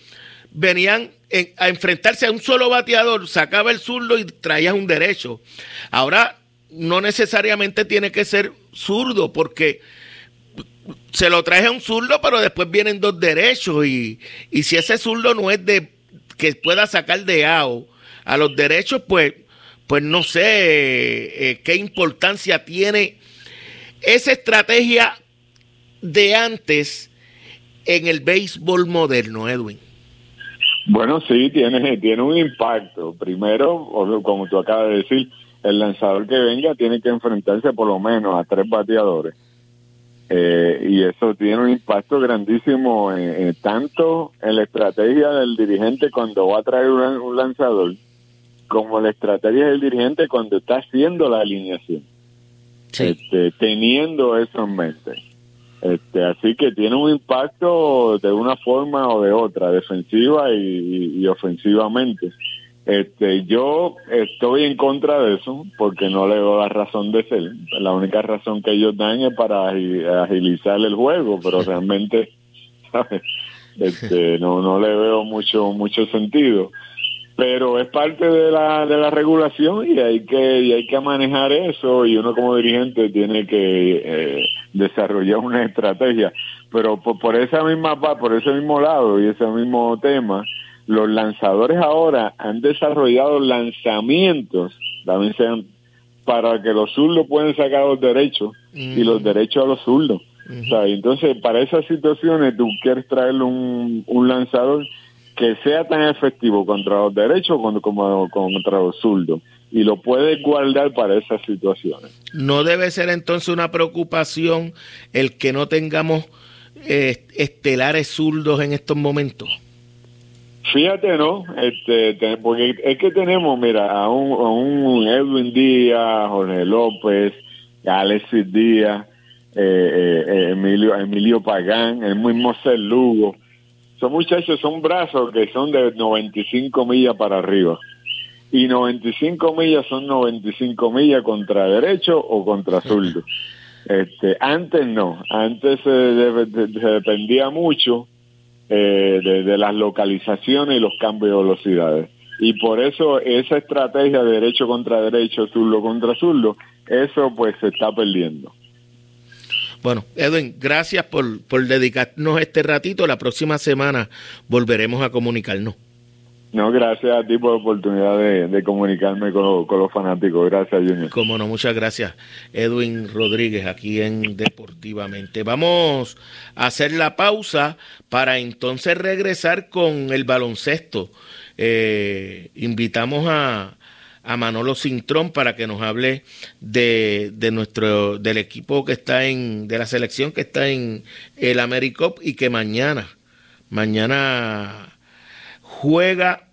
venían a enfrentarse a un solo bateador, sacaba el zurdo y traías un derecho. Ahora no necesariamente tiene que ser zurdo porque se lo trae a un zurdo, pero después vienen dos derechos y, y si ese zurdo no es de que pueda sacar de AO a los derechos, pues, pues no sé eh, qué importancia tiene esa estrategia de antes en el béisbol moderno, Edwin.
Bueno, sí, tiene, tiene un impacto. Primero, como tú acabas de decir, el lanzador que venga tiene que enfrentarse por lo menos a tres bateadores. Eh, y eso tiene un impacto grandísimo tanto en la estrategia del dirigente cuando va a traer un, lanzador, como la estrategia del dirigente cuando está haciendo la alineación, este, teniendo eso en mente. Este, así que tiene un impacto de una forma o de otra, defensiva y, ofensivamente. Este, yo estoy en contra de eso porque no le veo la razón de ser. La única razón que ellos dan es para agilizar el juego, pero realmente Este, no no le veo mucho mucho sentido pero es parte de la, de la regulación y hay que y hay que manejar eso y uno como dirigente tiene que eh, desarrollar una estrategia. Pero por, esa misma por ese mismo lado y ese mismo tema los lanzadores ahora han desarrollado lanzamientos también sean para que los zurdos pueden sacar los derechos y los derechos a los zurdos. Entonces para esas situaciones tú quieres traerle un, un lanzador que sea tan efectivo contra los derechos como, como contra los zurdos y lo puede guardar para esas situaciones.
No debe ser entonces una preocupación el que no tengamos eh, estelares zurdos en estos momentos.
Fíjate, ¿no? Este, porque es que tenemos, mira, a un, a un Edwin Díaz, Jorge López, Alexis Díaz, eh, eh, Emilio, Emilio Pagán, el mismo Cel Lugo son muchachos, son brazos que son de 95 millas para arriba. Y 95 millas son 95 millas contra derecho o contra zurdo. Este, antes no, antes se, dependía mucho eh, de, las localizaciones y los cambios de velocidades. Y por eso esa estrategia de derecho contra derecho, zurdo contra zurdo, eso pues se está perdiendo.
Bueno, Edwin, gracias por, por dedicarnos este ratito. La próxima semana volveremos a comunicarnos.
No, gracias a ti por la oportunidad de, comunicarme con, con, los fanáticos. Gracias, Junior.
Cómo no, muchas gracias, Edwin Rodríguez, aquí en Deportivamente. Vamos a hacer la pausa para entonces regresar con el baloncesto. Eh, invitamos a, a Manolo Cintrón para que nos hable de, nuestro del equipo que está en de la selección que está en el AmeriCup y que mañana mañana juega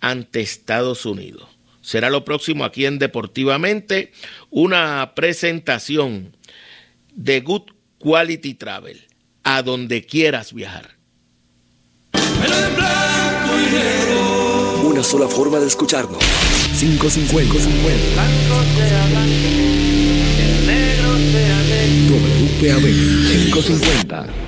ante Estados Unidos. Será lo próximo aquí en Deportivamente una presentación de Good Quality Travel a donde quieras viajar.
Una sola forma de escucharnos 550. 50. WPAB 550.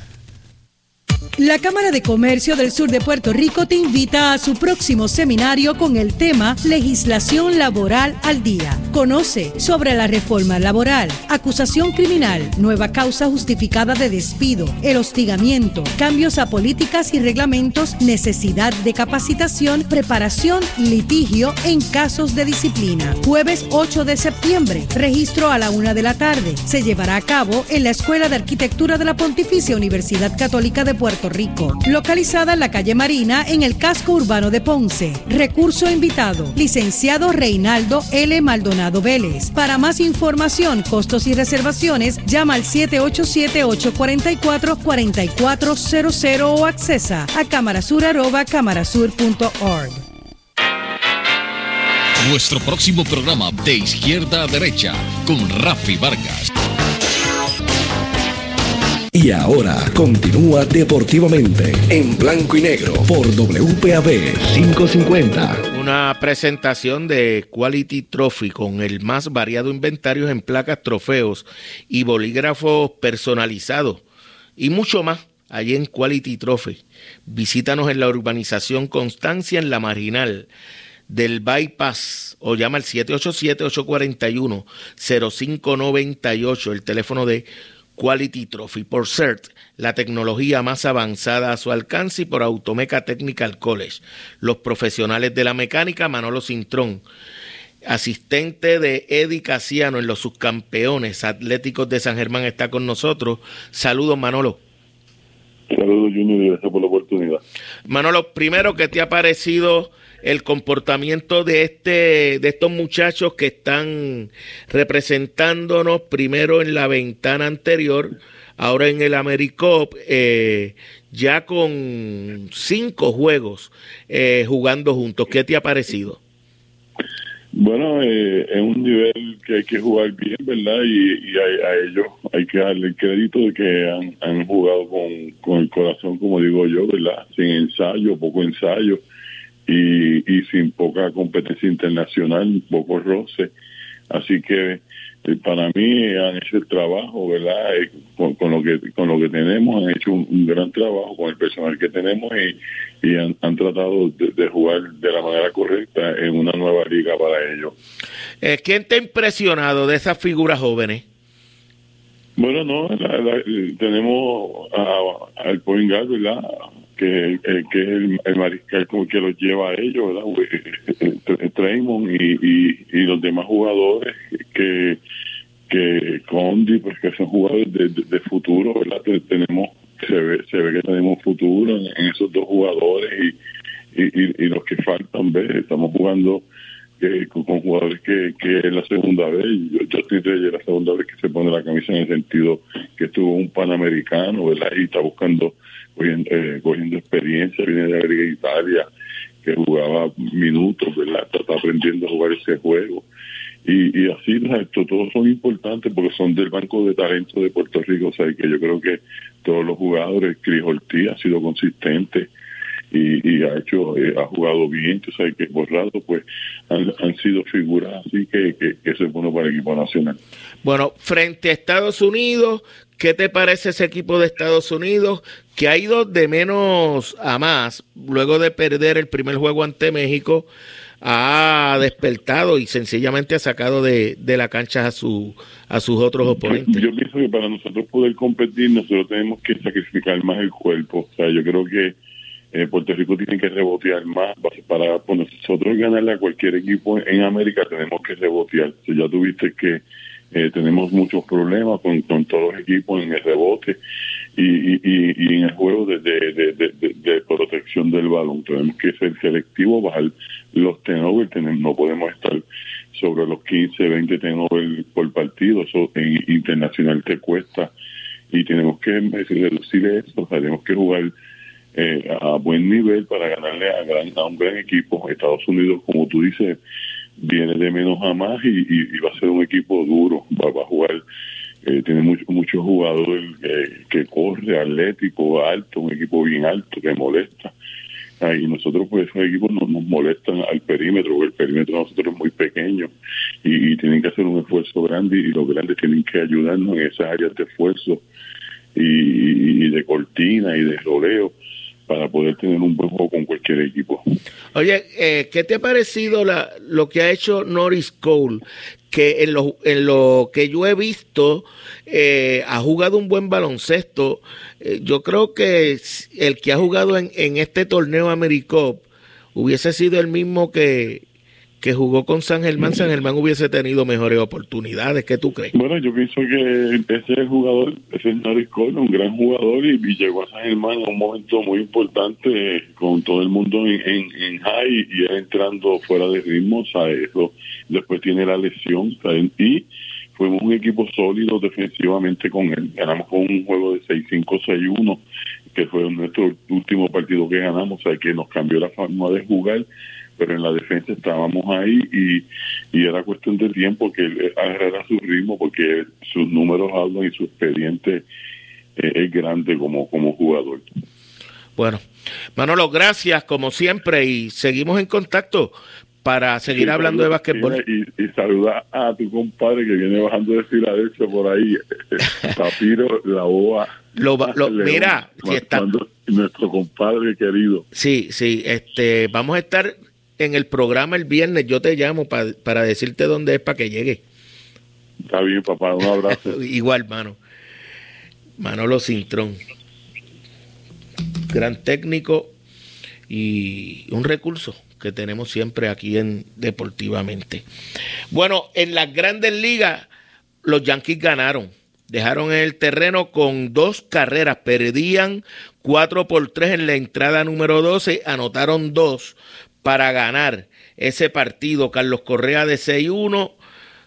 La Cámara de Comercio del Sur de Puerto Rico te invita a su próximo seminario con el tema Legislación Laboral al Día Conoce sobre la reforma laboral, acusación criminal, nueva causa justificada de despido, el hostigamiento, cambios a políticas y reglamentos, necesidad de capacitación, preparación, litigio en casos de disciplina. Jueves 8 de septiembre, registro a la una de la tarde. Se llevará a cabo en la Escuela de Arquitectura de la Pontificia Universidad Católica de Puerto Rico, localizada en la calle Marina en el casco urbano de Ponce. Recurso invitado, licenciado Reinaldo L. Maldonado Vélez. Para más información, costos y reservaciones, llama al 787-844-4400 o accesa a camarasur.camarasur.org.
Nuestro próximo programa de izquierda a derecha con Rafi Vargas. Y ahora continúa deportivamente en blanco y negro por WPAB 550.
Una presentación de Quality Trophy con el más variado inventario en placas, trofeos y bolígrafos personalizados y mucho más allí en Quality Trophy. Visítanos en la urbanización Constancia en la Marginal del Bypass o llama al 787-841-0598, el teléfono de Quality Trophy. Por CERT, la tecnología más avanzada a su alcance y por Automeca Technical College. Los profesionales de la mecánica, Manolo Cintrón. Asistente de Eddie Casiano en los subcampeones atléticos de San Germán está con nosotros. Saludos, Manolo.
Saludos, Junior, y gracias por la oportunidad.
Manolo, primero, ¿qué te ha parecido el comportamiento de este de estos muchachos que están representándonos primero en la ventana anterior ahora en el AmeriCop eh, ya con cinco juegos eh, jugando juntos ¿qué te ha parecido?
Bueno, eh, es un nivel que hay que jugar bien, ¿verdad? Y, a, ellos hay que darle el crédito de que han, jugado con, con, el corazón, como digo yo, ¿verdad? Sin ensayo, poco ensayo y, sin poca competencia internacional, poco roce. Así que para mí han hecho el trabajo, ¿verdad? Eh, con, lo que con lo que tenemos, han hecho un, gran trabajo con el personal que tenemos y, y han, tratado de, jugar de la manera correcta en una nueva liga para ellos.
Eh, ¿Quién te ha impresionado de esas figuras jóvenes?
Bueno, no, tenemos al point guard, ¿verdad? Que, eh, que es el, mariscal como que los lleva a ellos, ¿verdad? Traymond y, y, los demás jugadores que que Condi, pues que son jugadores de, futuro, ¿verdad? Tenemos se ve, se ve que tenemos futuro en, esos dos jugadores y, y, y, los que faltan, ¿ves? Estamos jugando eh, con, jugadores que, que es la segunda vez, yo, yo estoy la segunda vez que se pone la camisa en el sentido que estuvo un panamericano, ¿verdad? Y está buscando eh, cogiendo, experiencia, viene de América Italia, que jugaba minutos, ¿verdad? Está aprendiendo a jugar ese juego. Y, y así, esto, todos son importantes porque son del Banco de Talento de Puerto Rico, o sea, que yo creo que todos los jugadores, Cris Ortiz ha sido consistente, y, ha hecho eh, ha jugado bien tú sabes que borrado pues han, sido figuras así que, que, que eso es bueno para el equipo nacional
bueno frente a Estados Unidos ¿Qué te parece ese equipo de Estados Unidos que ha ido de menos a más luego de perder el primer juego ante México? Ha despertado y sencillamente ha sacado de, la cancha a, su, a sus otros oponentes.
Yo pienso que para nosotros poder competir, nosotros tenemos que sacrificar más el cuerpo. O sea, yo creo que eh, Puerto Rico tiene que rebotear más para, para nosotros ganarle a cualquier equipo en América tenemos que rebotear. Si ya tuviste que eh, tenemos muchos problemas con, con, todos los equipos en el rebote y, y, en el juego de, protección del balón. Tenemos que ser selectivos, bajar los tenovers, no podemos estar sobre los 15, 20 tenovers por partido, eso en internacional te cuesta y tenemos que reducir eso, tenemos que jugar eh, a buen nivel para ganarle a, gran, a un gran equipo. Estados Unidos, como tú dices, viene de menos a más y, va a ser un equipo duro, va, a jugar, eh, tiene muchos muchos jugadores que corre, atlético, alto, un equipo bien alto que molesta. Ah, y nosotros pues esos equipos nos, nos molestan al perímetro, porque el perímetro nosotros es muy pequeño y, tienen que hacer un esfuerzo grande y los grandes tienen que ayudarnos en esas áreas de esfuerzo y, y de cortina y de roleo para poder tener un buen juego con cualquier equipo.
Oye, eh, ¿qué te ha parecido lo que ha hecho Norris Cole? Que en lo, en lo que yo he visto, eh, ha jugado un buen baloncesto. Eh, yo creo que el que ha jugado en, en este torneo AmeriCup hubiese sido el mismo que, que jugó con San Germán, San Germán hubiese tenido mejores oportunidades. ¿Qué tú crees?
Bueno, yo pienso que ese jugador, ese Cole, un gran jugador y, llegó a San Germán en un momento muy importante con todo el mundo en, en, high y él entrando fuera de ritmo, ¿sabes? Eso, después tiene la lesión, ¿sabes? Y fuimos un equipo sólido defensivamente con él. Ganamos con un juego de 6-5, 6-1, que fue nuestro último partido que ganamos, o sea, que nos cambió la forma de jugar pero en la defensa estábamos ahí y, y era cuestión de tiempo que él agarrara su ritmo porque sus números hablan y su expediente eh, es grande como, como jugador.
Bueno, Manolo, gracias como siempre y seguimos en contacto para seguir hablando de básquetbol.
Y, y, saluda a tu compadre que viene bajando de Filadelfia por ahí, Papiro, la boa.
Lo, mira, si está...
nuestro compadre querido.
Sí, sí, este, vamos a estar en el programa el viernes, yo te llamo para decirte dónde es para que llegue.
Está bien, papá, un abrazo.
Igual, mano. Manolo Cintrón. Gran técnico y un recurso que tenemos siempre aquí en Deportivamente. Bueno, en las grandes ligas, los Yankees ganaron. Dejaron el terreno con dos carreras. Perdían 4 por 3 en la entrada número 12. Anotaron dos para ganar ese partido. Carlos Correa de 6-1,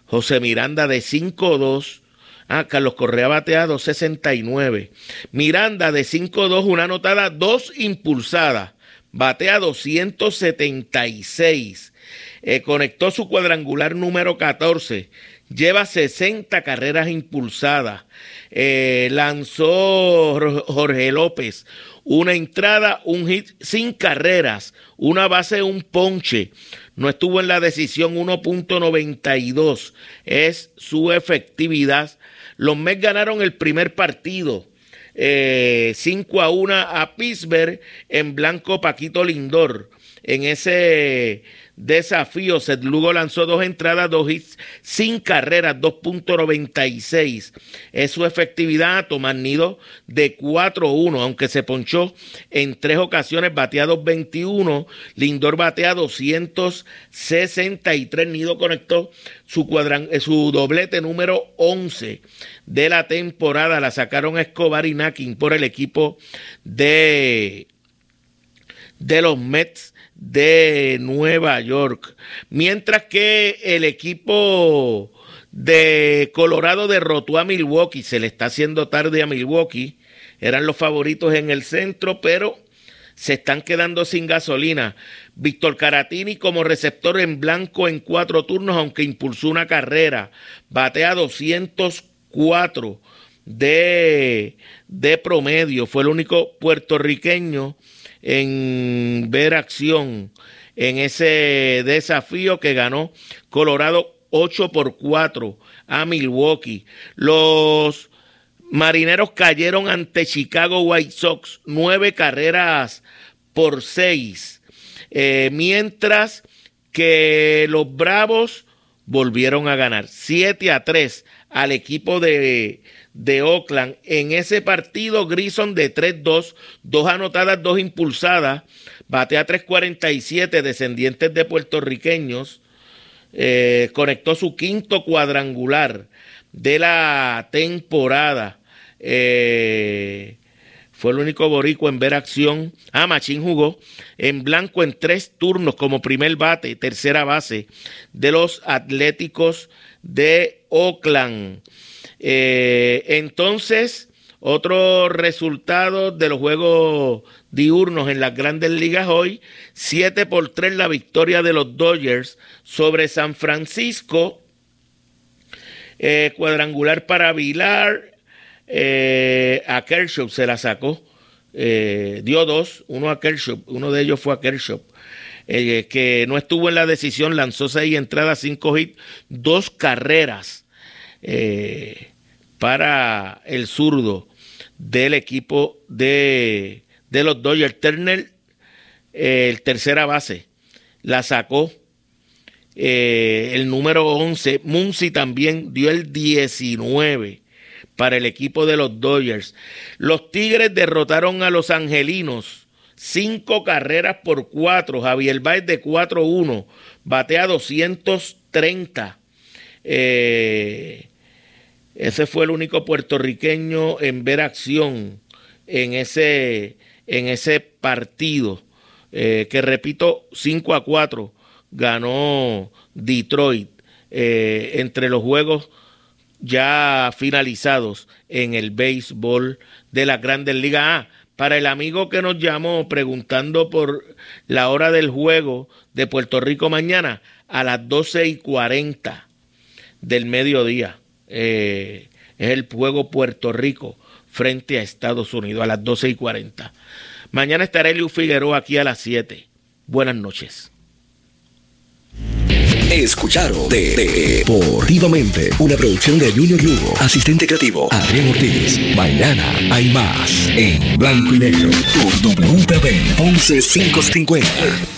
José Miranda de 5-2. Ah, Carlos Correa batea 269. Miranda de 5-2, una anotada, dos impulsadas. Batea 276. Eh, conectó su cuadrangular número 14. Lleva 60 carreras impulsadas. Eh, lanzó Jorge López una entrada, un hit sin carreras, una base, un ponche. No estuvo en la decisión 1.92. Es su efectividad. Los Mets ganaron el primer partido. 5 eh, a 1 a Pittsburgh en blanco Paquito Lindor. En ese desafío. Seth Lugo lanzó dos entradas, dos hits, sin carreras, 2.96. Es su efectividad. Tomás Nido de 4-1, aunque se ponchó en tres ocasiones, batea 221. Lindor batea 263. Nido conectó su, eh, su doblete número 11 de la temporada. La sacaron Escobar y Nakin por el equipo de, de los Mets de Nueva York. Mientras que el equipo de Colorado derrotó a Milwaukee, se le está haciendo tarde a Milwaukee, eran los favoritos en el centro, pero se están quedando sin gasolina. Víctor Caratini como receptor en blanco en cuatro turnos, aunque impulsó una carrera, batea 204 de, de promedio, fue el único puertorriqueño en ver acción en ese desafío que ganó Colorado 8 por 4 a Milwaukee. Los marineros cayeron ante Chicago White Sox nueve carreras por seis. Eh, mientras que los Bravos volvieron a ganar 7 a 3 al equipo de, de Oakland. En ese partido, Grison de 3-2, dos anotadas, dos impulsadas, batea 3-47, descendientes de puertorriqueños, eh, conectó su quinto cuadrangular de la temporada. Eh, fue el único boricua en ver acción. Ah, Machín jugó en blanco en tres turnos como primer bate, tercera base de los Atléticos de Oakland. Eh, entonces, otro resultado de los juegos diurnos en las grandes ligas hoy, 7 por 3 la victoria de los Dodgers sobre San Francisco, eh, cuadrangular para Vilar, eh, a Kershaw se la sacó, dio dos, uno a Kershaw, uno de ellos fue a Kershaw. que no estuvo en la decisión, lanzó seis entradas, cinco hits, dos carreras para el zurdo del equipo de, de los Dodgers. Turner, eh, el tercera base, la sacó eh, el número 11. Muncy también dio el 19 para el equipo de los Dodgers. Los Tigres derrotaron a los Angelinos. Cinco carreras por cuatro. Javier Baez de 4-1. Batea 230. Eh, ese fue el único puertorriqueño en ver acción en ese, en ese partido. Eh, que repito, 5 a 4 ganó Detroit eh, entre los juegos ya finalizados en el béisbol de la Grandes Ligas. Ah, para el amigo que nos llamó preguntando por la hora del juego de Puerto Rico mañana a las 12 y 40 del mediodía. Eh, es el juego Puerto Rico frente a Estados Unidos a las 12 y 40. Mañana estará Eliu Figueroa aquí a las 7. Buenas noches.
Escucharon Deportivamente, una producción de Junior Lugo, asistente creativo Adrián Ortiz. Mañana hay más en Blanco y Negro por WPB 11550.